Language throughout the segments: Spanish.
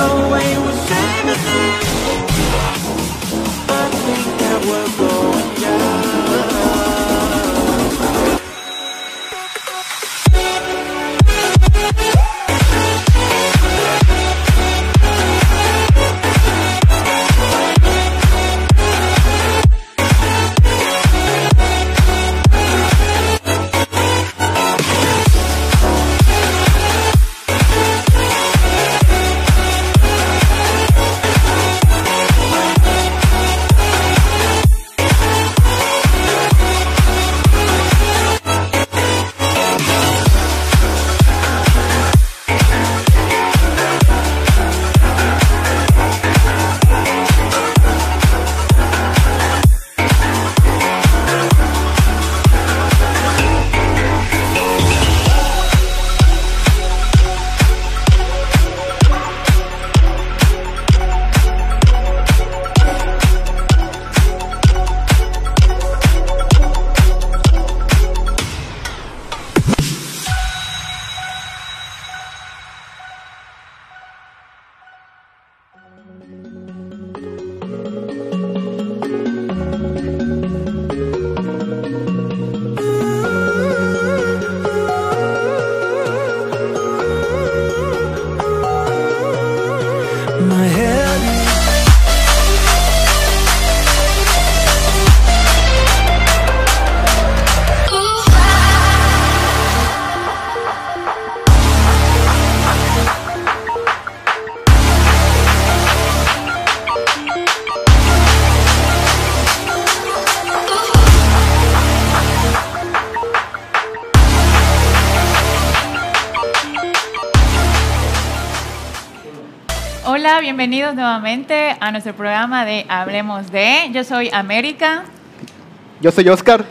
away with Jameson I think that we're nuevamente a nuestro programa de Hablemos de. Yo soy América. Yo soy Oscar.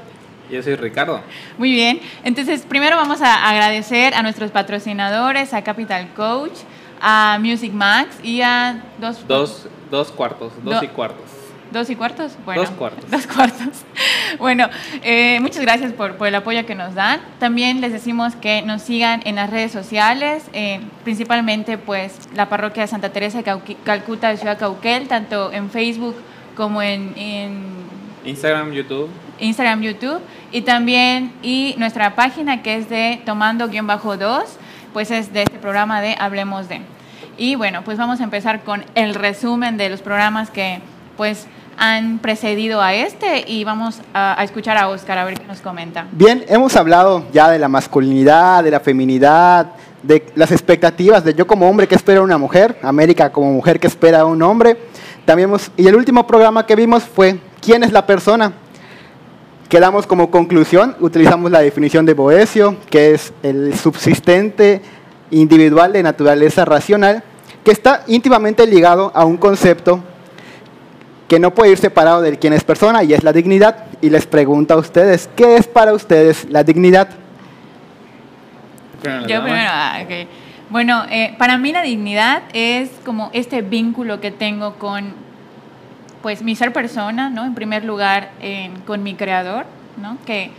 Yo soy Ricardo. Muy bien. Entonces, primero vamos a agradecer a nuestros patrocinadores, a Capital Coach, a Music Max y a dos, Dos, dos cuartos, dos Do- y cuartos. ¿Dos y cuartos? Bueno, Dos cuartos. Dos cuartos. Bueno, eh, muchas gracias por, por el apoyo que nos dan. También les decimos que nos sigan en las redes sociales, eh, principalmente pues la parroquia de Santa Teresa de Cauqui- Calcuta de Ciudad Cauquel, tanto en Facebook como en, en Instagram, YouTube. Instagram, YouTube y también y nuestra página que es de tomando-2, pues es de este programa de Hablemos de. Y bueno, pues vamos a empezar con el resumen de los programas que pues han precedido a este y vamos a, escuchar a Oscar a ver qué nos comenta. Bien, hemos hablado ya de la masculinidad, de la feminidad, de las expectativas de yo como hombre que espera a una mujer, América como mujer que espera a un hombre. También hemos- y el último programa que vimos fue ¿Quién es la persona? Quedamos como conclusión, utilizamos la definición de Boesio, que es el subsistente individual de naturaleza racional, que está íntimamente ligado a un concepto que no puede ir separado del quién es persona y es la dignidad. Y les pregunto a ustedes, ¿qué es para ustedes la dignidad? Yo primero, ah, ok. Bueno, eh, para mí la dignidad es como este vínculo que tengo con, pues, mi ser persona, ¿no? En primer lugar, con mi creador, ¿no? Que,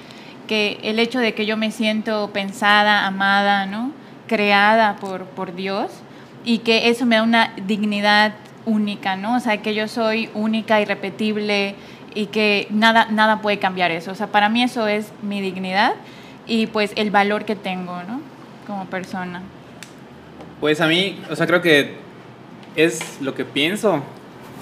que el hecho de que yo me siento pensada, amada, ¿no? Creada por, por Dios y que eso me da una dignidad única, ¿no? O sea, que yo soy única, irrepetible y que nada, nada puede cambiar eso. O sea, para mí eso es mi dignidad y pues el valor que tengo, ¿no? Como persona. Pues a mí, o sea, creo que es lo que pienso,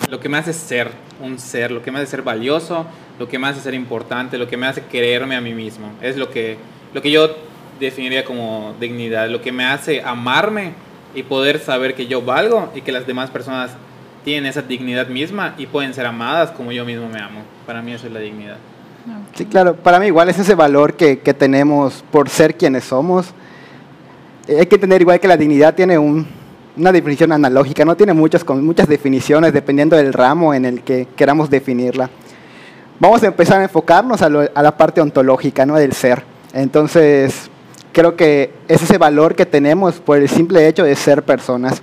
lo que me hace ser un ser, lo que me hace ser valioso, lo que me hace ser importante, lo que me hace quererme a mí mismo. Es lo que, lo que yo definiría como dignidad, lo que me hace amarme y poder saber que yo valgo y que las demás personas tienen esa dignidad misma y pueden ser amadas como yo mismo me amo. Para mí eso es la dignidad. Sí, claro, para mí igual es ese valor que, que tenemos por ser quienes somos. Eh, hay que entender igual que la dignidad tiene un- una definición analógica, no tiene muchas, con muchas definiciones dependiendo del ramo en el que queramos definirla. Vamos a empezar a enfocarnos a, lo- a la parte ontológica ¿no? del ser. Entonces, creo que es ese valor que tenemos por el simple hecho de ser personas.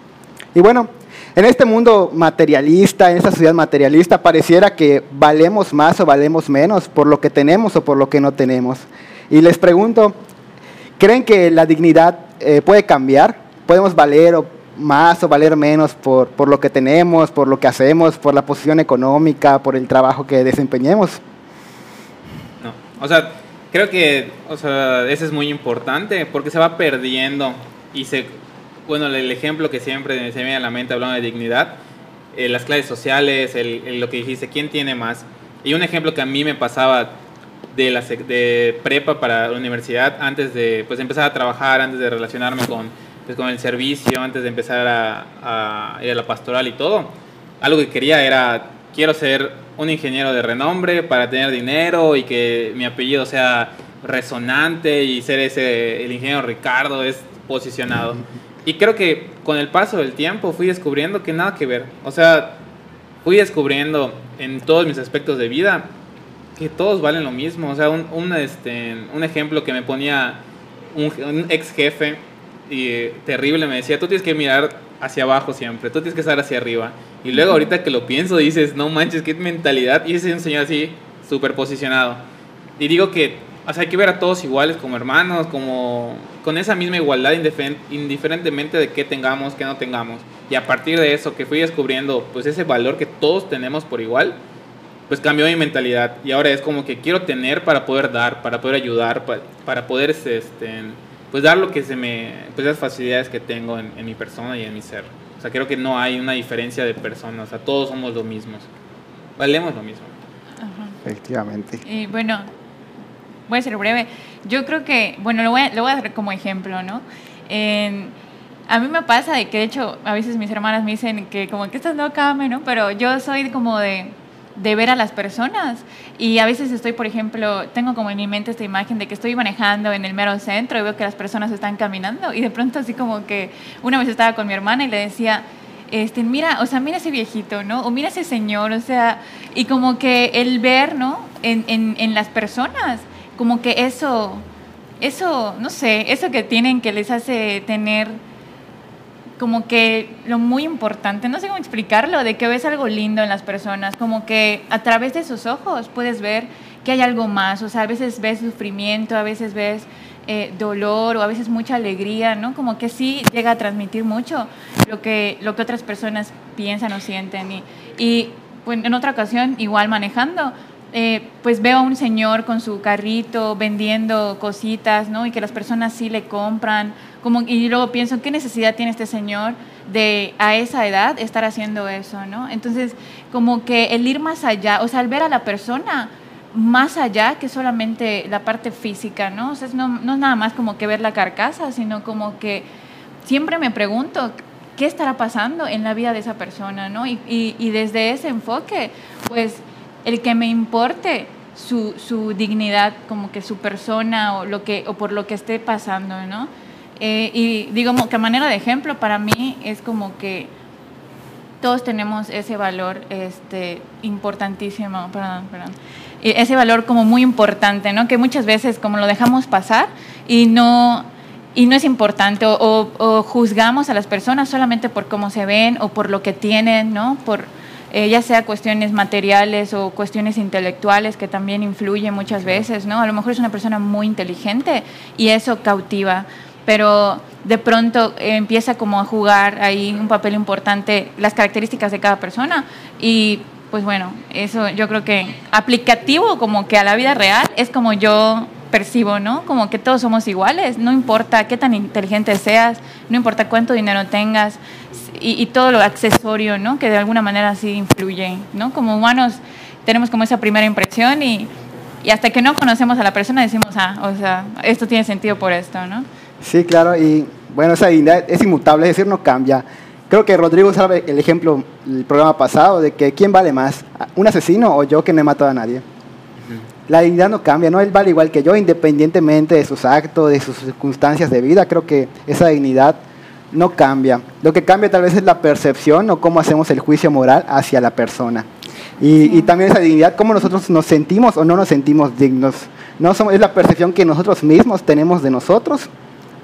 Y bueno, en este mundo materialista, en esta sociedad materialista, pareciera que valemos más o valemos menos por lo que tenemos o por lo que no tenemos. Y les pregunto, ¿creen que la dignidad eh, puede cambiar? ¿Podemos valer o más o valer menos por, por lo que tenemos, por lo que hacemos, por la posición económica, por el trabajo que desempeñemos. No, o sea, creo que, o sea, eso es muy importante porque se va perdiendo y se, bueno, el ejemplo que siempre se me viene a la mente hablando de dignidad, eh, las clases sociales, el, el- lo que dijiste, ¿quién tiene más? Y un ejemplo que a mí me pasaba de, la, de prepa para la universidad, antes de pues, empezar a trabajar, antes de relacionarme con, pues, con el servicio, antes de empezar a, a ir a la pastoral y todo, algo que quería era, quiero ser un ingeniero de renombre para tener dinero y que mi apellido sea resonante y ser ese, el ingeniero Ricardo es posicionado. Y creo que con el paso del tiempo fui descubriendo que nada que ver. O sea, fui descubriendo en todos mis aspectos de vida que todos valen lo mismo. O sea, un, un, este, un ejemplo que me ponía un, un ex jefe y eh, terrible me decía, tú tienes que mirar hacia abajo siempre, tú tienes que estar hacia arriba. Y luego ahorita que lo pienso dices, no manches, qué mentalidad. Y ese es un señor así, súper posicionado. Y digo que, o sea, hay que ver a todos iguales como hermanos, como con esa misma igualdad indifen- indiferentemente de qué tengamos, qué no tengamos. Y a partir de eso que fui descubriendo, pues ese valor que todos tenemos por igual, pues cambió mi mentalidad y ahora es como que quiero tener para poder dar, para poder ayudar, pa- para, poder este, pues dar lo que se me, pues las facilidades que tengo en, en mi persona y en mi ser. O sea, creo que no hay una diferencia de personas, o sea, todos somos lo mismos, valemos lo mismo. Ajá. Efectivamente. Y bueno, voy a ser breve. Yo creo que, bueno, lo voy a, lo voy a dar como ejemplo, ¿no? En- a mí me pasa de que, de hecho, a veces mis hermanas me dicen que como que estás loca, ¿no? Pero yo soy como de, de ver a las personas y a veces estoy, por ejemplo, tengo como en mi mente esta imagen de que estoy manejando en el mero centro y veo que las personas están caminando y de pronto así como que una vez estaba con mi hermana y le decía, este, mira, o sea, mira ese viejito, ¿no? O mira ese señor, o sea, y como que el ver, ¿no? En, en, en las personas, como que eso, eso, no sé, eso que tienen que les hace tener como que lo muy importante, no sé cómo explicarlo, de que ves algo lindo en las personas, como que a través de sus ojos puedes ver que hay algo más, o sea, a veces ves sufrimiento, a veces ves eh, dolor o a veces mucha alegría, ¿no? Como que sí llega a transmitir mucho lo que, lo que otras personas piensan o sienten. Y, y en otra ocasión, igual manejando, eh, pues veo a un señor con su carrito vendiendo cositas, ¿no? Y que las personas sí le compran. Como, y luego pienso, ¿qué necesidad tiene este señor de a esa edad estar haciendo eso, ¿no? Entonces, como que el ir más allá, o sea, al ver a la persona más allá que solamente la parte física, ¿no? O sea, no, es nada más como que ver la carcasa, sino como que siempre me pregunto, ¿qué estará pasando en la vida de esa persona, ¿no? Y desde ese enfoque, pues el que me importe su, su, dignidad, como que su persona o, lo que, o por lo que esté pasando, ¿no? Eh, y digo que a manera de ejemplo, para mí es como que todos tenemos ese valor este, importantísimo, perdón, perdón, ese valor como muy importante, ¿no? Que muchas veces como lo dejamos pasar y no, y no es importante, o, o, o juzgamos a las personas solamente por cómo se ven o por lo que tienen, ¿no? Por, eh, ya sea cuestiones materiales o cuestiones intelectuales que también influyen muchas veces, ¿no? A lo mejor es una persona muy inteligente y eso cautiva, pero de pronto eh, empieza como a jugar ahí un papel importante las características de cada persona y pues bueno, eso yo creo que aplicativo como que a la vida real es como yo percibo, ¿no? Como que todos somos iguales, no importa qué tan inteligente seas, no importa cuánto dinero tengas y, y todo lo accesorio, ¿no? Que de alguna manera sí influye, ¿no? Como humanos tenemos como esa primera impresión y, y hasta que no conocemos a la persona decimos, ah, o sea, esto tiene sentido por esto, ¿no? Sí, claro, y bueno, esa dignidad es inmutable, es decir, no cambia. Creo que Rodrigo sabe el ejemplo el programa pasado de que quién vale más, un asesino o yo que no he matado a nadie. La dignidad no cambia, ¿no? Él vale igual que yo, independientemente de sus actos, de sus circunstancias de vida. Creo que esa dignidad no cambia. Lo que cambia tal vez es la percepción o cómo hacemos el juicio moral hacia la persona. Y, y también esa dignidad, cómo nosotros nos sentimos o no nos sentimos dignos. No somos, es la percepción que nosotros mismos tenemos de nosotros.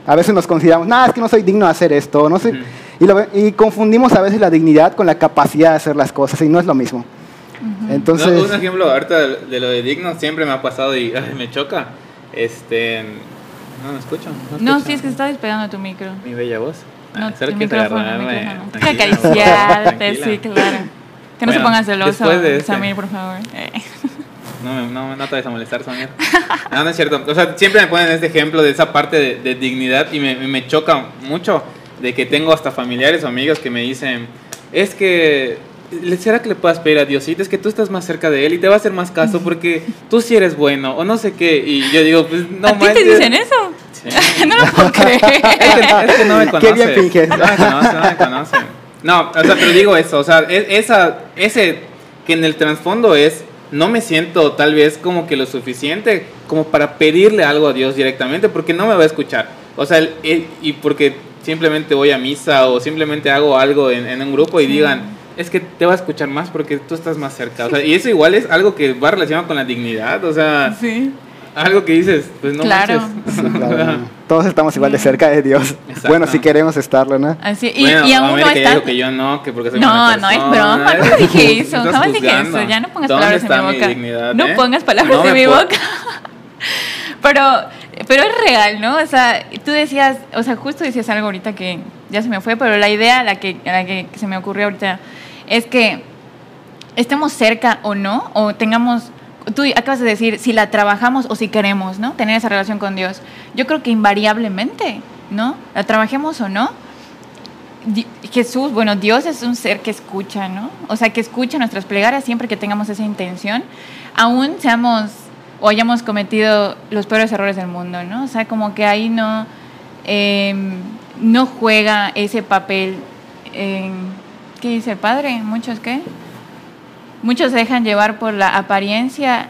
A veces nos consideramos, nada, es que no soy digno de hacer esto. No sé. y, lo, y confundimos a veces la dignidad con la capacidad de hacer las cosas y no es lo mismo. Entonces, no, un ejemplo ahorita de, de, lo de digno siempre me ha pasado y ay, me choca. Este, no me escucho. No, no sí es que está despegando tu micro. Mi bella voz. No, Ah, solo quieres micrófono, el agarrarme. Quiero acariciarte, sí, claro. Que no se Bueno, ponga celoso, después de este- Samir, por favor. Eh. No, me- no, no te vayas a molestar, Samir. No, no es cierto. O sea, siempre me ponen este ejemplo de esa parte de, de dignidad y me, me choca mucho de que tengo hasta familiares o amigos que me dicen, es que, ¿le- ¿será que le puedas pedir a Diosito? Es que tú estás más cerca de él y te va a hacer más caso porque tú sí eres bueno o no sé qué. Y yo digo, pues no ¿A ti te dicen eso? Sí. no lo puedo creer. Es que, es que no me Qué conoces. bien finges. No me conoce, no me conoce. No, o sea, pero digo eso, o sea, es- esa, ese que en el trasfondo es, no me siento tal vez como que lo suficiente como para pedirle algo a Dios directamente, porque no me va a escuchar. O sea, el- el- y porque simplemente voy a misa o simplemente hago algo en, en un grupo y Sí. digan, es que te va a escuchar más porque tú estás más cerca. O sea, y eso igual es algo que va relacionado con la dignidad, o sea, Sí. Algo que dices, pues no Claro. manches. Sí, claro, ¿no? Todos estamos igual de cerca de Dios. Exacto. Bueno, si queremos estarlo, ¿no? Así, y, bueno, y aún no está. dijo que yo no, que porque soy No, no es broma, no dije eso, jamás dije eso, ya no pongas ¿Dónde palabras en mi mi boca. dignidad, no eh? pongas palabras No en mi boca. pero, pero es real, ¿no? O sea, tú decías, o sea, justo decías algo ahorita que ya se me fue, pero la idea, la que, la que se me ocurrió ahorita, es que estemos cerca o no, o tengamos, tú acabas de decir, si la trabajamos o si queremos, ¿no? Tener esa relación con Dios. Yo creo que invariablemente, ¿no? La trabajemos o no, Jesús, bueno, Dios es un ser que escucha, ¿no? O sea, que escucha nuestras plegarias siempre que tengamos esa intención, aún seamos o hayamos cometido los peores errores del mundo, ¿no? O sea, como que ahí no, eh, no juega ese papel. en- ¿Qué dice el padre? ¿Muchos qué? Muchos se dejan llevar por la apariencia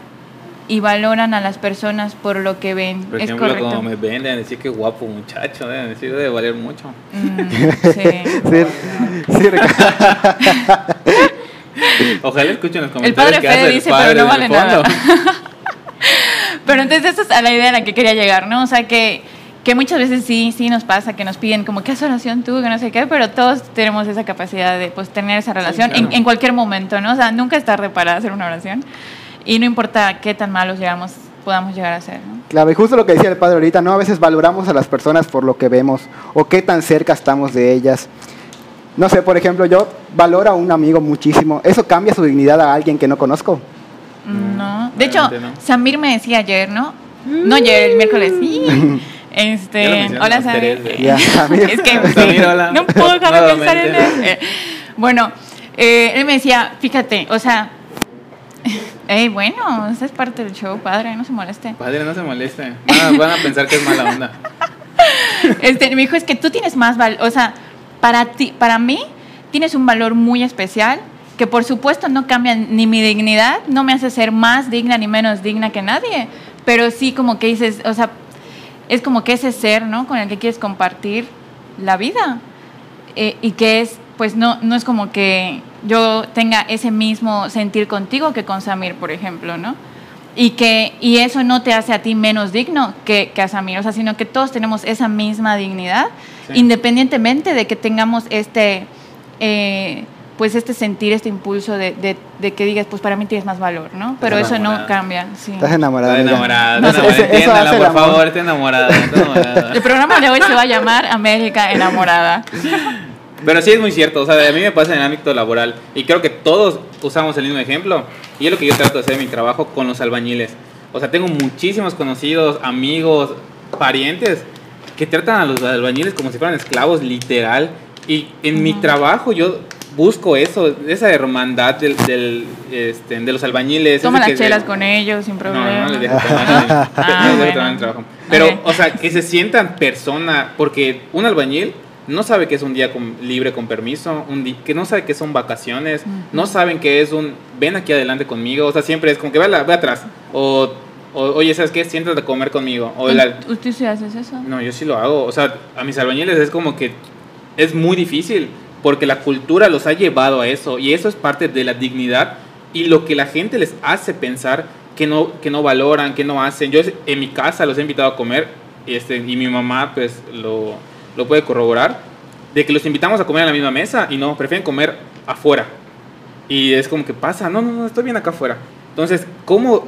y valoran a las personas por lo que ven. Por es ejemplo, correcto. como me ven, deben decir que guapo muchacho, deben decir debe valer mucho. Mm, sí. Sí, sí. Ojalá escuchen los El comentarios padre que Fede hace el dice, padre pero no vale nada. Pero entonces esa es a la idea a la que quería llegar, ¿no? O sea, que, que muchas veces sí, sí nos pasa, que nos piden como, ¿qué haces oración tú? Que no sé qué, pero todos tenemos esa capacidad de pues, tener esa relación claro. en, en cualquier momento, ¿no? O sea, nunca es tarde para hacer una oración y no importa qué tan malos llegamos, podamos llegar a ser, ¿no? Claro, y justo lo que decía el padre ahorita, ¿no? A veces valoramos a las personas por lo que vemos o qué tan cerca estamos de ellas. No sé, por ejemplo, yo valoro a un amigo muchísimo. ¿Eso cambia su dignidad a alguien que no conozco? No. De hecho, no. Samir me decía ayer, ¿no? No ayer, el miércoles, sí. Este, hola. Ya, Samir. Es que Samir, hola. no puedo dejar de pensar en él. Eh, Bueno, eh, él me decía, fíjate, o sea, hey, bueno, esa es parte del show, padre, no se moleste. Padre, no se moleste. Van a, van a pensar que es mala onda. Este, me dijo, es que tú tienes más valor, o sea, para ti, para mí, tienes un valor muy especial que por supuesto no cambia ni mi dignidad, no me hace ser más digna ni menos digna que nadie, pero sí como que dices, o sea, es como que ese ser, ¿no? Con el que quieres compartir la vida eh, y que es, pues no, no es como que yo tenga ese mismo sentir contigo que con Samir, por ejemplo, ¿no? Y que y eso no te hace a ti menos digno que, que a Samir, o sea, sino que todos tenemos esa misma dignidad, Sí. independientemente de que tengamos este, eh, pues este sentir, este impulso de, de- de que digas, pues para mí tienes más valor, ¿no? Pero eso no cambia, sí. Estás enamorada. Está amiga. enamorada. No, enamorada. Entiéndala, por amor. favor, está enamorada. Enamorada. El programa de hoy se va a llamar América enamorada. Pero sí es muy cierto, o sea, a mí me pasa en el ámbito laboral y creo que todos usamos el mismo ejemplo y es lo que yo trato de hacer en mi trabajo con los albañiles. O sea, tengo muchísimos conocidos, amigos, parientes que tratan a los albañiles como si fueran esclavos, literal. Y en mi Ujú. trabajo yo busco eso, esa hermandad del, del, este, de los albañiles. Toma las chelas con ellos sin no, problema. no les dejo tomar Ah, no les dejo bueno. trabajo. Pero, o sea, que se sientan persona, porque un albañil no sabe que es un día con- libre con permiso, un que no sabe que son vacaciones, no saben que es un ven aquí adelante conmigo, o sea, siempre es como que ve, a la- ve atrás, o, o, oye, ¿sabes qué? Siéntate a comer conmigo. O ¿Tú, tú sí haces eso? no, yo sí lo hago. O sea, a mis albañiles es como que es muy difícil porque la cultura los ha llevado a eso y eso es parte de la dignidad y lo que la gente les hace pensar que no, que no valoran, que no hacen. Yo en mi casa los he invitado a comer este, y mi mamá pues lo, lo puede corroborar de que los invitamos a comer a la misma mesa y no, prefieren comer afuera. Y es como que pasa, no, no, no, estoy bien acá afuera. Entonces, ¿cómo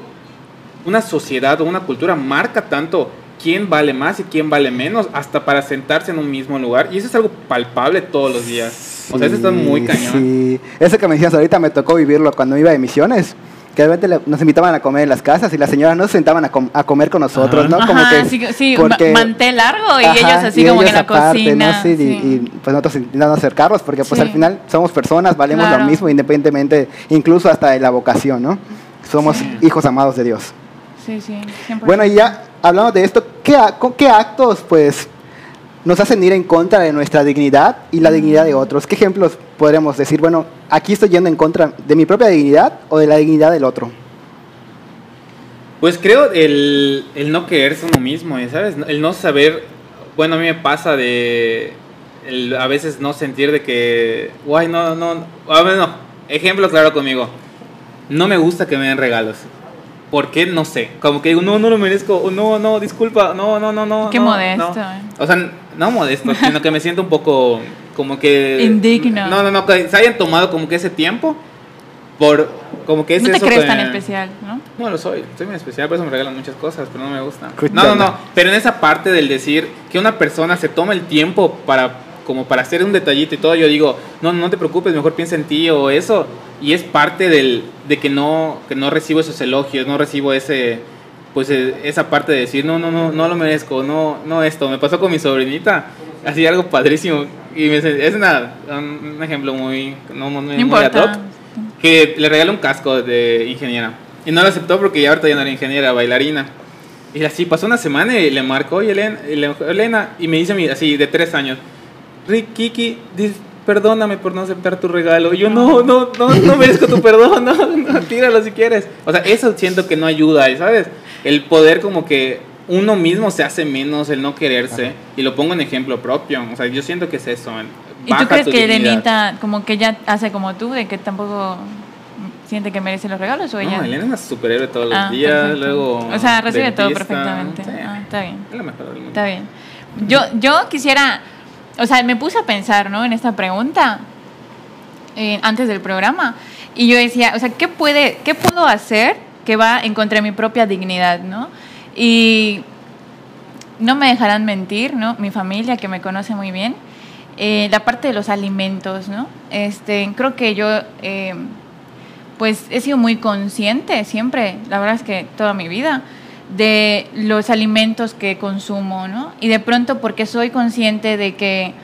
una sociedad o una cultura marca tanto quién vale más y quién vale menos, hasta para sentarse en un mismo lugar. Y eso es algo palpable todos los días. O sea, eso está muy cañón. Sí, eso que me decías ahorita me tocó vivirlo cuando iba de misiones. Que de repente nos invitaban a comer en las casas y las señoras no se sentaban a, com- a comer con nosotros, Ajá. ¿no? Como Ajá, que, sí, sí, porque- ma- mantel largo y Ajá, ellos así y como que ellos en la aparte, cocina. ¿no? Sí, y- sí. Y, pues nosotros intentando acercarlos porque pues Sí. al final somos personas, valemos Claro. lo mismo independientemente, incluso hasta de la vocación, ¿no? Somos Sí. hijos amados de Dios. Sí, sí, 100%. Bueno, y ya hablando de esto, ¿qué, a- con ¿qué actos pues nos hacen ir en contra de nuestra dignidad y la dignidad de otros? ¿Qué ejemplos podremos decir? Bueno, aquí estoy yendo en contra de mi propia dignidad o de la dignidad del otro. Pues creo el, el no quererse uno mismo. ¿sabes? El no saber, bueno, a mí me pasa de el a veces no sentir de que, guay, no, no, a ver, no, ejemplo claro conmigo, no me gusta que me den regalos. ¿Por qué? No sé. Como que digo, no, no lo merezco, no, no, disculpa, no, no, no, no. Qué no, modesto, no". eh. O sea, no modesto, sino que me siento un poco como que... Indigno. No, no, no, que se hayan tomado como que ese tiempo por, como que es no te eso crees que- tan especial, ¿no? no lo soy, soy muy especial, por eso me regalan muchas cosas, pero no me gusta. No, no, no, pero en esa parte del decir que una persona se toma el tiempo para como para hacer un detallito y todo, yo digo, no, no te preocupes, mejor piensa en ti o eso, y es parte del, de que no, que no recibo esos elogios, no recibo ese, pues eh, esa parte de decir, no, no, no, no lo merezco, no, no esto, me pasó con mi sobrinita, así algo padrísimo, y me, es una, un, ejemplo muy, no, muy, No muy ad importa. hoc, que le regaló un casco de ingeniera. Y no lo aceptó porque ya ahorita ya no era ingeniera, bailarina. Y así pasó una semana y le marcó y Elena, y Elena y me dice a mí, así de tres años, Rick, Kiki, perdóname por no aceptar tu regalo. Y yo, no, no, no, no merezco tu perdón, no, no, tíralo si quieres. O sea, eso siento que no ayuda, ¿sabes? El poder como que uno mismo se hace menos, el no quererse. Y lo pongo en ejemplo propio. O sea, yo siento que es eso. ¿Y tú crees que. Elenita como que ella hace como tú, de que tampoco siente que merece los regalos o ella? No, Elena es una superhéroe todos los Ah, días, perfecto. luego... O sea, recibe todo dentista, perfectamente. sí. Ah, está bien. Es la mejor del mundo. Está bien. Yo, yo quisiera, o sea, me puse a pensar, ¿no? En esta pregunta eh, antes del programa y yo decía, o sea, ¿qué puede, qué puedo hacer que va en contra de mi propia dignidad, ¿no? Y no me dejarán mentir, ¿no? Mi familia que me conoce muy bien, eh, la parte de los alimentos, ¿no? Este, creo que yo, eh, pues, he sido muy consciente siempre, la verdad es que toda mi vida, de los alimentos que consumo, ¿no? Y de pronto porque soy consciente de que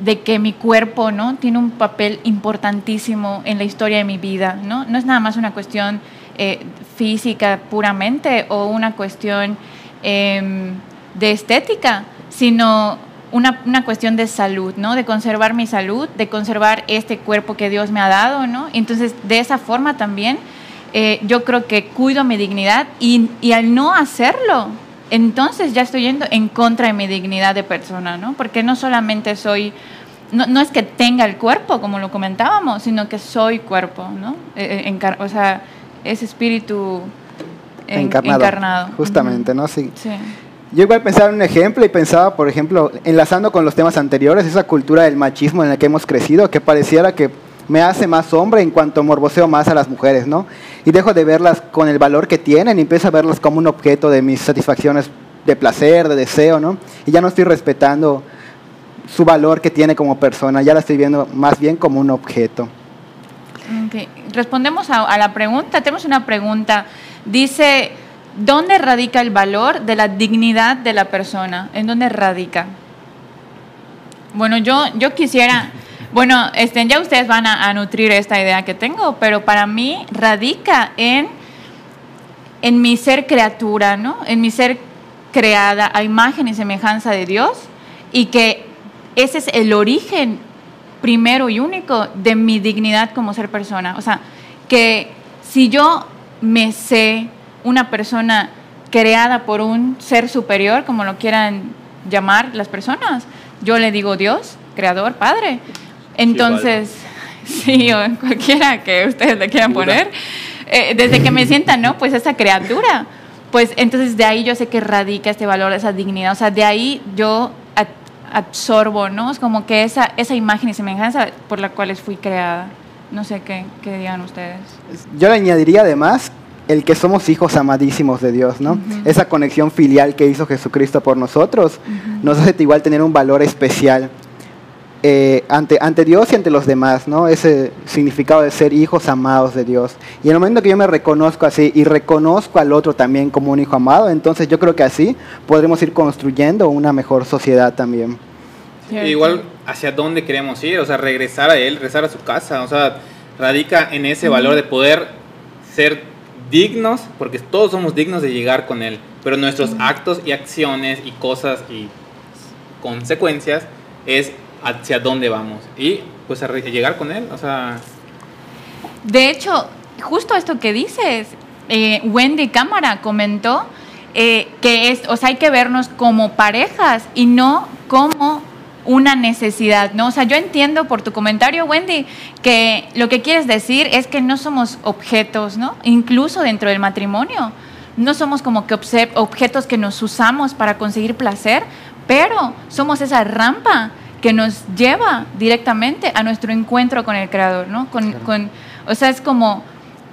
de que mi cuerpo, ¿no? Tiene un papel importantísimo en la historia de mi vida, ¿no? No es nada más una cuestión eh, física puramente o una cuestión em, de estética, sino una, una cuestión de salud, ¿no? De conservar mi salud, de conservar este cuerpo que Dios me ha dado, ¿no? Entonces, de esa forma también, eh, yo creo que cuido mi dignidad y, y al no hacerlo, entonces ya estoy yendo en contra de mi dignidad de persona, ¿no? Porque no solamente soy, no, no es que tenga el cuerpo, como lo comentábamos, sino que soy cuerpo, ¿no? Eh, eh, o sea, es espíritu en- encarnado. encarnado. Justamente. ¿no? Sí. Sí. Yo igual pensaba en un ejemplo y pensaba, por ejemplo, enlazando con los temas anteriores, esa cultura del machismo en la que hemos crecido, que pareciera que me hace más hombre en cuanto morboseo más a las mujeres, ¿no? Y dejo de verlas con el valor que tienen y empiezo a verlas como un objeto de mis satisfacciones de placer, de deseo, ¿no? Y ya no estoy respetando su valor que tiene como persona, ya la estoy viendo más bien como un objeto. Respondemos a, a la pregunta. Tenemos una pregunta. Dice, ¿dónde radica el valor de la dignidad de la persona? ¿En dónde radica? Bueno, yo, yo quisiera, bueno, este, ya ustedes van a, a nutrir esta idea que tengo, pero para mí radica en, en mi ser criatura, ¿no? En mi ser creada a imagen y semejanza de Dios y que ese es el origen primero y único de mi dignidad como ser persona. O sea, que si yo me sé una persona creada por un ser superior, como lo quieran llamar las personas, yo le digo Dios, creador, Padre. Entonces, sí, o cualquiera que ustedes le quieran poner, eh, desde que me sientan, ¿no? Pues esa criatura. Pues entonces de ahí yo sé que radica este valor, esa dignidad. O sea, de ahí yo ab- absorbo, ¿no? Es como que esa, esa imagen y semejanza por la cual fui creada. No sé qué, qué digan ustedes. Yo le añadiría además el que somos hijos amadísimos de Dios, ¿no? Esa conexión filial que hizo Jesucristo por nosotros nos hace igual tener un valor especial eh, ante, ante Dios y ante los demás, ¿no? Ese significado de ser hijos amados de Dios. Y en el momento que yo me reconozco así y reconozco al otro también como un hijo amado, entonces yo creo que así podremos ir construyendo una mejor sociedad también. Cierto. Igual hacia dónde queremos ir, o sea, regresar a él, regresar a su casa, o sea, radica en ese valor de poder ser dignos, porque todos somos dignos de llegar con él, pero nuestros actos y acciones y cosas y consecuencias es hacia dónde vamos y pues a llegar con él, o sea, De hecho, justo esto que dices, eh, Wendy Cámara comentó eh, que es, o sea, hay que vernos como parejas y no como una necesidad, ¿no? O sea, yo entiendo por tu comentario, Wendy, que lo que quieres decir es que no somos objetos, ¿no? Incluso dentro del matrimonio. No somos como que objetos que nos usamos para conseguir placer, pero somos esa rampa que nos lleva directamente a nuestro encuentro con el Creador, ¿no? Con, con- o sea, es como,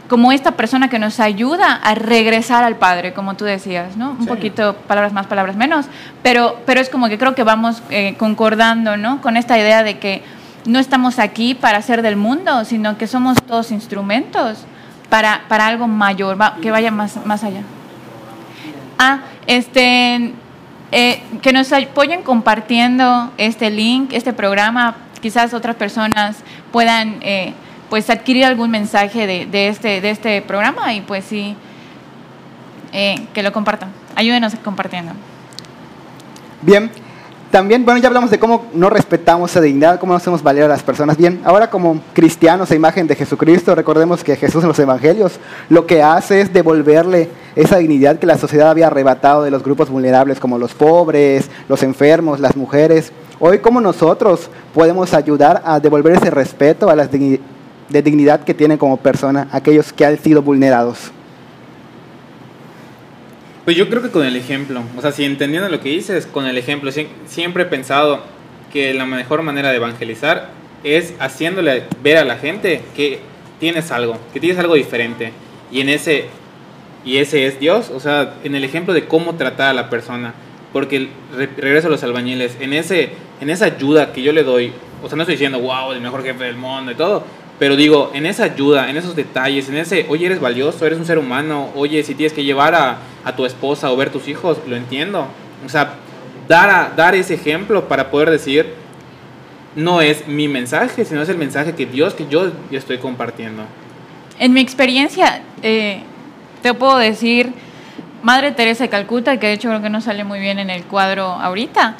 como esta persona que nos ayuda a regresar al Padre, como tú decías, ¿no? Un Sí. poquito, palabras más, palabras menos, pero, pero es como que creo que vamos eh, concordando, ¿no? Con esta idea de que no estamos aquí para ser del mundo, sino que somos todos instrumentos para, para algo mayor, va- que vaya más, más allá. Ah, este, eh, que nos apoyen compartiendo este link, este programa. Quizás otras personas puedan, eh, pues, adquirir algún mensaje de, de este, de este programa y, pues, sí, eh, que lo compartan. Ayúdenos compartiendo. Bien, también, bueno, ya hablamos de cómo no respetamos esa dignidad, cómo no hacemos valer a las personas. Bien, ahora como cristianos a imagen de Jesucristo, recordemos que Jesús en los evangelios lo que hace es devolverle esa dignidad que la sociedad había arrebatado de los grupos vulnerables como los pobres, los enfermos, las mujeres. Hoy, ¿cómo nosotros podemos ayudar a devolver ese respeto a las de dignidad que tienen como persona aquellos que han sido vulnerados? Pues yo creo que con el ejemplo, o sea, si entendiendo lo que dices, con el ejemplo, Sie- siempre he pensado que la mejor manera de evangelizar es haciéndole ver a la gente que tienes algo, que tienes algo diferente. Y en ese, y ese es Dios, o sea, en el ejemplo de cómo tratar a la persona. Porque regreso a los albañiles, en, ese, en esa ayuda que yo le doy, o sea, no estoy diciendo, wow, el mejor jefe del mundo y todo, pero digo, en esa ayuda, en esos detalles, en ese, oye, eres valioso, eres un ser humano, oye, si tienes que llevar a, a tu esposa o ver tus hijos, lo entiendo. O sea, dar, dar ese ejemplo para poder decir, no es mi mensaje, sino es el mensaje que Dios, que yo estoy compartiendo. En mi experiencia, eh, te puedo decir, Madre Teresa de Calcuta, que de hecho creo que no sale muy bien en el cuadro ahorita,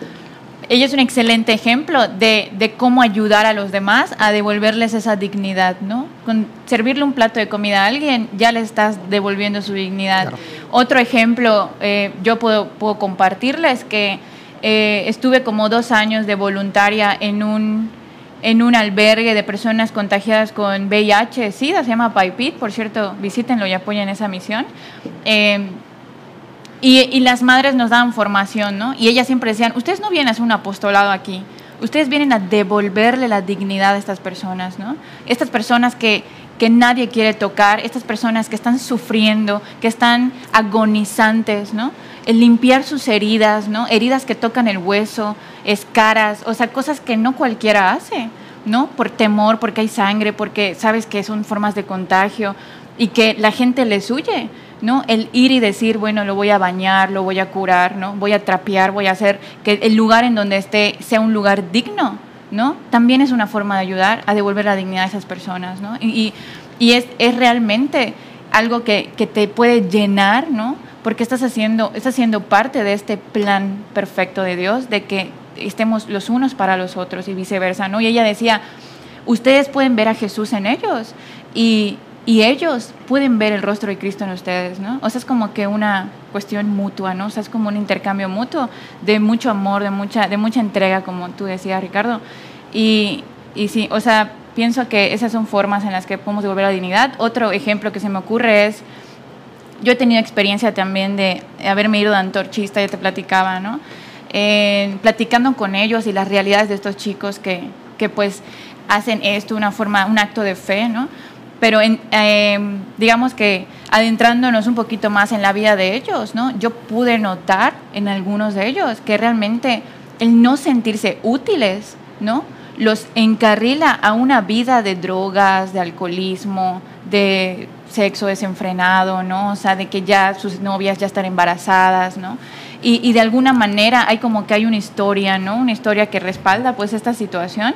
ella es un excelente ejemplo de, de cómo ayudar a los demás a devolverles esa dignidad, ¿no? Con servirle un plato de comida a alguien, ya le estás devolviendo su dignidad. Claro. Otro ejemplo, eh, yo puedo, puedo compartirles que eh, estuve como dos años de voluntaria en un, en un albergue de personas contagiadas con VIH, SIDA, se llama PAIPIT, por cierto, visítenlo y apoyen esa misión. Eh, y, las madres nos daban formación, ¿no? Y ellas siempre decían, ustedes no vienen a hacer un apostolado aquí, ustedes vienen a devolverle la dignidad a estas personas, ¿no? Estas personas que, que nadie quiere tocar, estas personas que están sufriendo, que están agonizantes, ¿no? El limpiar sus heridas, ¿no? Heridas que tocan el hueso, escaras, o sea, cosas que no cualquiera hace, ¿no? Por temor, porque hay sangre, porque sabes que son formas de contagio y que la gente les huye, ¿no? El ir y decir, bueno, lo voy a bañar, lo voy a curar, ¿no? Voy a trapear, voy a hacer que el lugar en donde esté sea un lugar digno, ¿no? También es una forma de ayudar a devolver la dignidad a esas personas, ¿no? Y, y- es, es realmente algo que, que te puede llenar, ¿no? Porque estás haciendo, estás siendo parte de este plan perfecto de Dios, de que estemos los unos para los otros y viceversa, ¿no? Y ella decía, ustedes pueden ver a Jesús en ellos y, y ellos pueden ver el rostro de Cristo en ustedes, ¿no? O sea, es como que una cuestión mutua, ¿no? O sea, es como un intercambio mutuo de mucho amor, de mucha, de mucha entrega, como tú decías, Ricardo. Y, y sí, o sea, pienso que esas son formas en las que podemos devolver la dignidad. Otro ejemplo que se me ocurre es, yo he tenido experiencia también de haberme ido de antorchista, ya te platicaba, ¿no? Eh, platicando con ellos y las realidades de estos chicos que, que pues hacen esto, una forma, un acto de fe, ¿no? pero en, eh, digamos que adentrándonos un poquito más en la vida de ellos, ¿no? Yo pude notar en algunos de ellos que realmente el no sentirse útiles, ¿no? Los encarrila a una vida de drogas, de alcoholismo, de sexo desenfrenado, ¿no? O sea, de que ya sus novias ya están embarazadas, ¿no? Y, de alguna manera hay como que hay una historia, ¿no? Una historia que respalda pues esta situación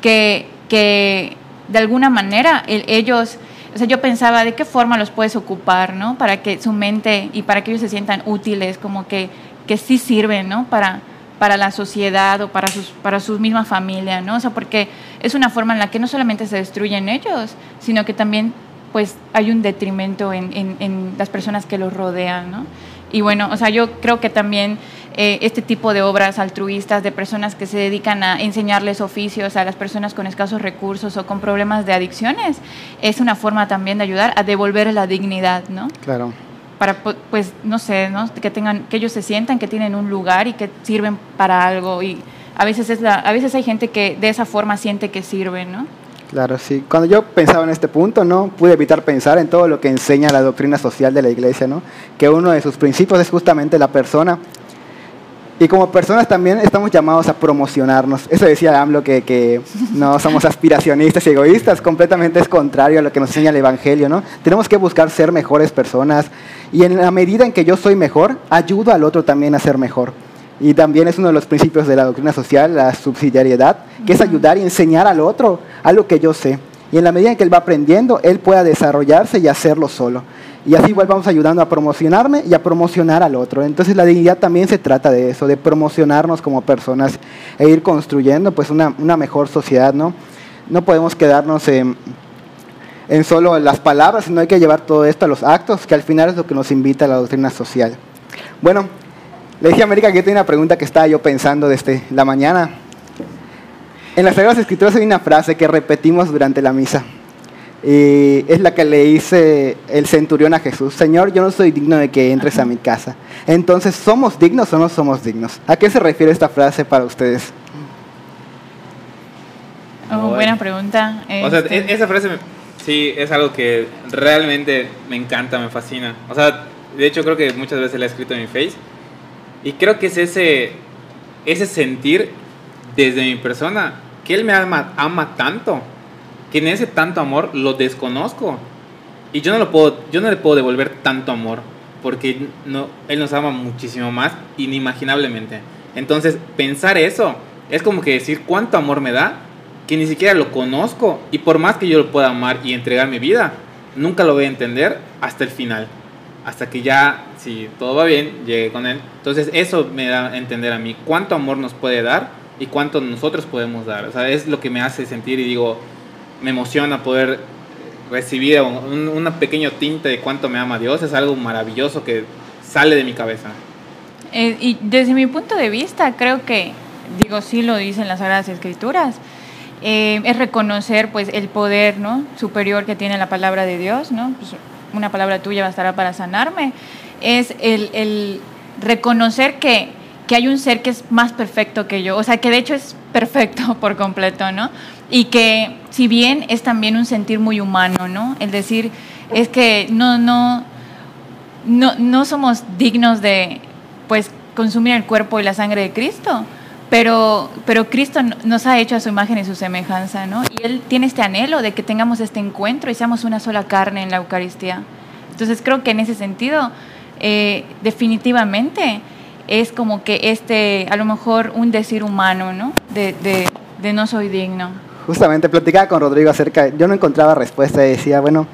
que, que de alguna manera el- ellos, o sea, yo pensaba de qué forma los puedes ocupar, ¿no? Para que su mente y para que ellos se sientan útiles, como que, que sí sirven, ¿no? Para, para la sociedad o para sus, para su misma familia, ¿no? O sea, porque es una forma en la que no solamente se destruyen ellos, sino que también pues hay un detrimento en, en- en las personas que los rodean, ¿no? Y bueno, o sea, yo creo que también eh, este tipo de obras altruistas de personas que se dedican a enseñarles oficios a las personas con escasos recursos o con problemas de adicciones es una forma también de ayudar a devolver la dignidad, ¿no? Claro. Para, pu- pues, no sé, ¿no? Que tengan, que ellos se sientan que tienen un lugar y que sirven para algo y a veces es la, a veces hay gente que de esa forma siente que sirve, ¿no? Claro, sí. Cuando yo pensaba en este punto, no pude evitar pensar en todo lo que enseña la doctrina social de la iglesia, ¿no? Que uno de sus principios es justamente la persona. Y como personas también estamos llamados a promocionarnos. Eso decía AMLO, que, que no somos aspiracionistas y egoístas, completamente es contrario a lo que nos enseña el Evangelio, ¿no? Tenemos que buscar ser mejores personas y en la medida en que yo soy mejor, ayudo al otro también a ser mejor. Y también es uno de los principios de la doctrina social, la subsidiariedad, que es ayudar y enseñar al otro algo que yo sé. Y en la medida en que él va aprendiendo, él pueda desarrollarse y hacerlo solo. Y así igual vamos ayudando a promocionarme y a promocionar al otro. Entonces la dignidad también se trata de eso, de promocionarnos como personas e ir construyendo pues una, una mejor sociedad, ¿no? No podemos quedarnos en, en solo las palabras, sino hay que llevar todo esto a los actos, que al final es lo que nos invita a la doctrina social. Bueno, le dije a América que yo tenía una pregunta que estaba yo pensando desde la mañana. En las Sagradas Escrituras hay una frase que repetimos durante la misa. Y es la que le dice el centurión a Jesús, Señor, yo no soy digno de que entres a mi casa. Entonces, ¿somos dignos o no somos dignos? ¿A qué se refiere esta frase para ustedes? Oh, buena pregunta. O sea, Este, e- esa frase sí es algo que realmente me encanta, me fascina. O sea, de hecho creo que muchas veces la he escrito en mi face. Y creo que es ese, ese sentir desde mi persona que Él me ama, ama tanto, que en ese tanto amor lo desconozco. Y yo no, lo puedo, yo no le puedo devolver tanto amor, porque no, Él nos ama muchísimo más, inimaginablemente. Entonces, pensar eso es como que decir cuánto amor me da, que ni siquiera lo conozco, y por más que yo lo pueda amar y entregar mi vida, nunca lo voy a entender hasta el final. Hasta que ya, si todo va bien, llegue con Él. Entonces, eso me da a entender a mí cuánto amor nos puede dar y cuánto nosotros podemos dar. O sea, es lo que me hace sentir y digo, me emociona poder recibir un, una pequeño tinte de cuánto me ama Dios. Es algo maravilloso que sale de mi cabeza. Eh, y desde mi punto de vista, creo que, digo, sí lo dicen las Sagradas Escrituras, eh, es reconocer pues el poder ¿no? superior que tiene la palabra de Dios, ¿no? Pues, una palabra tuya bastará para sanarme, es el, el reconocer que, que hay un ser que es más perfecto que yo, o sea, que de hecho es perfecto por completo, ¿no? Y que si bien es también un sentir muy humano, ¿no? El decir, es que no, no, no, no somos dignos de pues consumir el cuerpo y la sangre de Cristo, pero, pero Cristo no- nos ha hecho a su imagen y su semejanza, ¿no? Y Él tiene este anhelo de que tengamos este encuentro y seamos una sola carne en la Eucaristía. Entonces creo que en ese sentido, eh, definitivamente es como que este, a lo mejor un decir humano, ¿no? De, de, de no soy digno. Justamente platicaba con Rodrigo acerca, yo no encontraba respuesta y decía, bueno,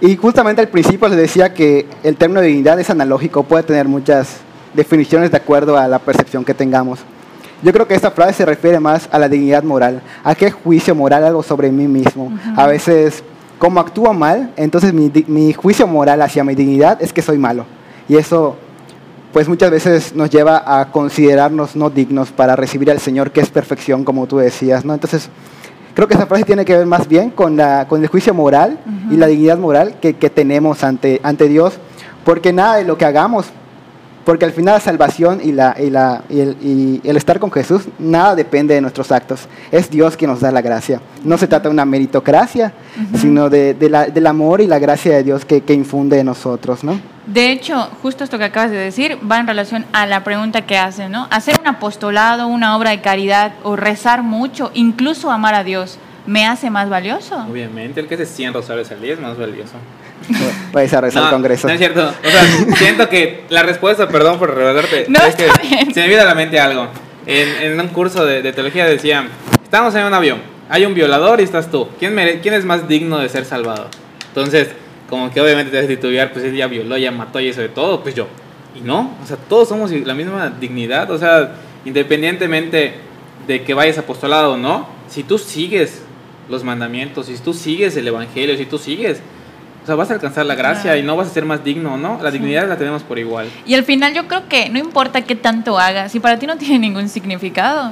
y justamente al principio les decía que el término de dignidad es analógico, puede tener muchas definiciones de acuerdo a la percepción que tengamos. Yo creo que esta frase se refiere más a la dignidad moral, a qué juicio moral hago sobre mí mismo. A veces, como actúo mal, entonces mi, mi juicio moral hacia mi dignidad es que soy malo. Y eso, pues muchas veces nos lleva a considerarnos no dignos para recibir al Señor, que es perfección, como tú decías, ¿no? Entonces, creo que esa frase tiene que ver más bien con, la, con el juicio moral y la dignidad moral que, que tenemos ante, ante Dios, porque nada de lo que hagamos Porque al final la salvación y, la, y, la, y, el, y el estar con Jesús, nada depende de nuestros actos. Es Dios quien nos da la gracia. No se trata de una meritocracia, sino de, de la- del amor y la gracia de Dios que, que infunde en nosotros, ¿no? De hecho, justo esto que acabas de decir va en relación a la pregunta que hacen, ¿no? Hacer un apostolado, una obra de caridad o rezar mucho, incluso amar a Dios, ¿me hace más valioso? Obviamente, el que hace 100 rosarios al día es más valioso. Vais a rezar No, al Congreso. No es cierto. O sea, siento que la respuesta, perdón por revelarte, No, es que está bien. se me viene a la mente algo. En, en un curso de, de teología decían, estamos en un avión, hay un violador y estás tú. ¿Quién, mere- quién es más digno de ser salvado? Entonces, como que obviamente te vas a titubear, pues él ya violó, ya mató y eso de todo, pues yo. Y no, o sea, todos somos la misma dignidad, o sea, independientemente de que vayas apostolado o no, si tú sigues los mandamientos, si tú sigues el evangelio, si tú sigues, o sea, vas a alcanzar la gracia y no vas a ser más digno, ¿no? La dignidad la tenemos por igual. Y al final yo creo que no importa qué tanto hagas, si para ti no tiene ningún significado,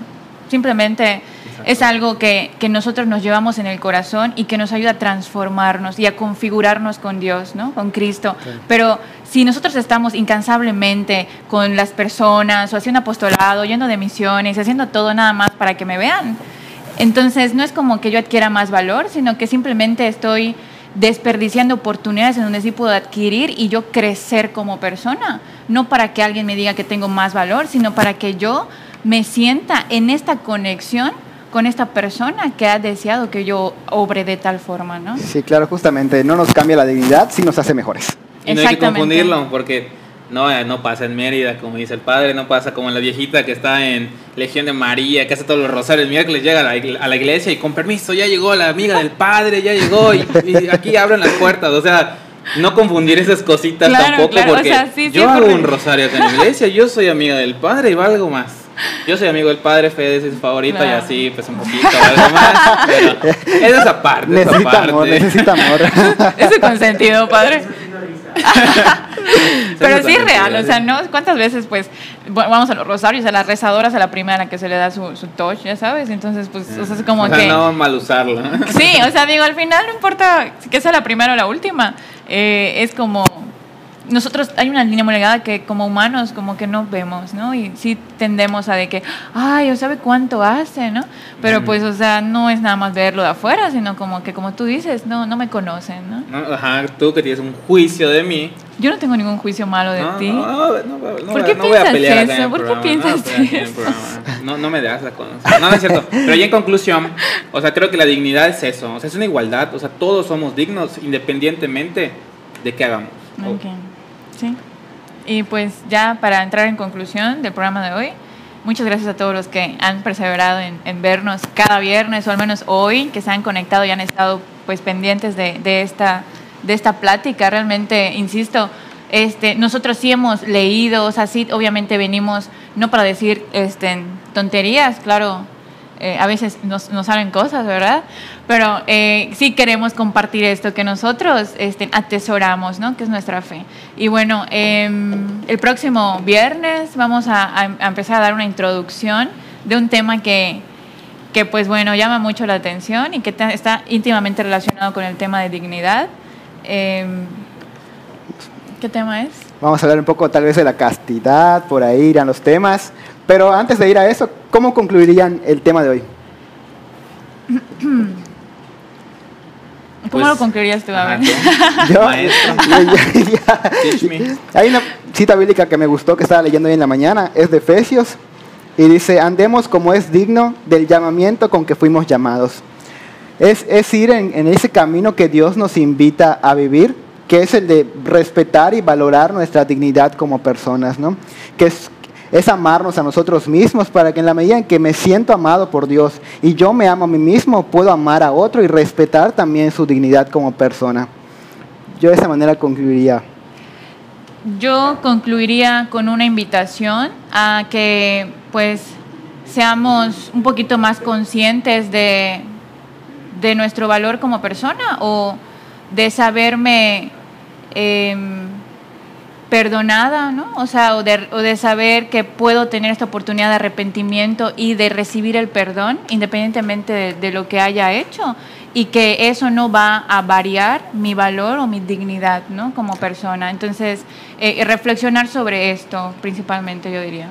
simplemente es algo que, que nosotros nos llevamos en el corazón y que nos ayuda a transformarnos y a configurarnos con Dios, ¿no? Con Cristo. Pero si nosotros estamos incansablemente con las personas o haciendo apostolado, yendo de misiones, haciendo todo nada más para que me vean, entonces no es como que yo adquiera más valor, sino que simplemente estoy desperdiciando oportunidades en donde sí puedo adquirir y yo crecer como persona, no para que alguien me diga que tengo más valor, sino para que yo me sienta en esta conexión con esta persona que ha deseado que yo obre de tal forma, ¿no? Sí, claro, justamente. No nos cambia la dignidad, sí nos hace mejores. Y no hay que confundirlo, porque no, eh, no pasa en Mérida, como dice el padre, no pasa como en la viejita que está en Legión de María, que hace todos los rosarios. El miércoles llega a la, igle- a la iglesia y con permiso, ya llegó la amiga del padre, ya llegó y, y aquí abren las puertas. O sea, no confundir esas cositas Claro, tampoco, claro, o porque sea, sí, sí yo hago ocurre. un rosario acá en la iglesia, yo soy amiga del padre y valgo más. Yo soy amigo del padre, Fede es su favorita y así, pues un poquito, algo más. Pero es esa parte, esa Necesita parte. amor, necesita amor. Ese consentido, padre. Pero sí es real, o sea. ¿no? ¿Cuántas veces, pues, vamos a los rosarios, a las rezadoras, a la primera a la que se le da su, su touch, ya sabes? Entonces, pues, o sea, es como o sea, que... no mal usarlo. Sí, o sea, digo, al final no importa que sea la primera o la última, eh, es como... Nosotros hay una línea muy delgada que como humanos como que no vemos, ¿no? Y sí tendemos a de que, ay, o sabe cuánto hace, ¿no? Pero pues, o sea, no es nada más verlo de afuera, sino como que, como tú dices, no, no me conocen, ¿no? Ajá, tú que tienes un juicio de mí. Yo no tengo ningún juicio malo de No, ti. no, no, no, no, ¿Por qué no voy a piensas pelear eso? ¿Por qué piensas eso? No, no me das la conocer. No, no es cierto. Pero ya en conclusión, o sea, creo que la dignidad es eso. O sea, es una igualdad. O sea, todos somos dignos independientemente de qué hagamos. O- Ok, Sí. Y pues ya para entrar en conclusión del programa de hoy, muchas gracias a todos los que han perseverado en, vernos cada viernes o al menos hoy, que se han conectado y han estado pues pendientes de, de esta, de esta plática. Realmente, insisto, este, nosotros sí hemos leído, o sea, sí obviamente venimos, no para decir este, tonterías, claro, eh, a veces nos, nos salen cosas, ¿verdad? Pero eh, sí queremos compartir esto que nosotros este, atesoramos, ¿no? Que es nuestra fe. Y bueno, em, el próximo viernes vamos a, a- empezar a dar una introducción de un tema que, que pues bueno, llama mucho la atención y que está íntimamente relacionado con el tema de dignidad. Em, ¿Qué tema es? Vamos a hablar un poco tal vez de la castidad, por ahí irán los temas. Pero antes de ir a eso, ¿cómo concluirían el tema de hoy? ¿Cómo Pues, lo concluirías tú? A Yo- Maestro. Teach me. Hay una cita bíblica que me gustó que estaba leyendo hoy en la mañana, es de Efesios, y dice, andemos como es digno del llamamiento con que fuimos llamados. Es, es ir en, en ese camino que Dios nos invita a vivir, que es el de respetar y valorar nuestra dignidad como personas, ¿no? Que es, es amarnos a nosotros mismos para que en la medida en que me siento amado por Dios y yo me amo a mí mismo, puedo amar a otro y respetar también su dignidad como persona. Yo de esa manera concluiría. Yo concluiría con una invitación a que pues seamos un poquito más conscientes de, de nuestro valor como persona o de saberme em, perdonada, ¿no? O sea, o de, saber que puedo tener esta oportunidad de arrepentimiento y de recibir el perdón, independientemente de, lo que haya hecho, y que eso no va a variar mi valor o mi dignidad, ¿no? Como persona. Entonces, eh, reflexionar sobre esto, principalmente, yo diría.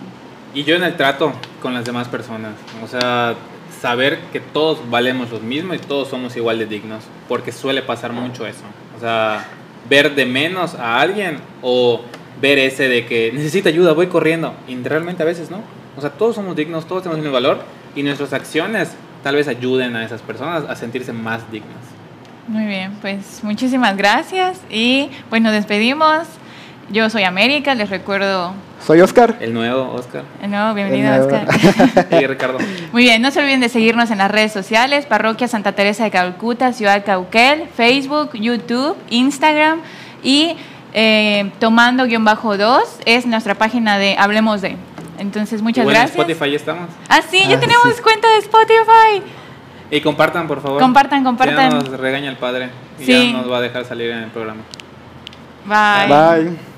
Y yo en el trato con las demás personas, o sea, saber que todos valemos lo mismo y todos somos igual de dignos, porque suele pasar mucho eso. O sea, ver de menos a alguien o ver ese de que necesita ayuda, voy corriendo, y realmente a veces no. O sea, todos somos dignos, todos tenemos el mismo valor y nuestras acciones tal vez ayuden a esas personas a sentirse más dignas. Muy bien, pues muchísimas gracias y pues nos despedimos. Yo soy América, les recuerdo. Soy Oscar. El nuevo Oscar No, bienvenido, El nuevo. Oscar. y Ricardo. Muy bien, no se olviden de seguirnos en las redes sociales, Parroquia Santa Teresa de Calcuta, Ciudad Cauquel, Facebook, YouTube, Instagram y eh, Tomando-2 es nuestra página de Hablemos de. Entonces, muchas bueno, en gracias. Spotify ya estamos. Ah, sí, ya Ah, tenemos sí. cuenta de Spotify. Y compartan, por favor. Compartan, compartan. Ya nos regaña el padre y Sí. ya nos va a dejar salir en el programa. Bye. Bye.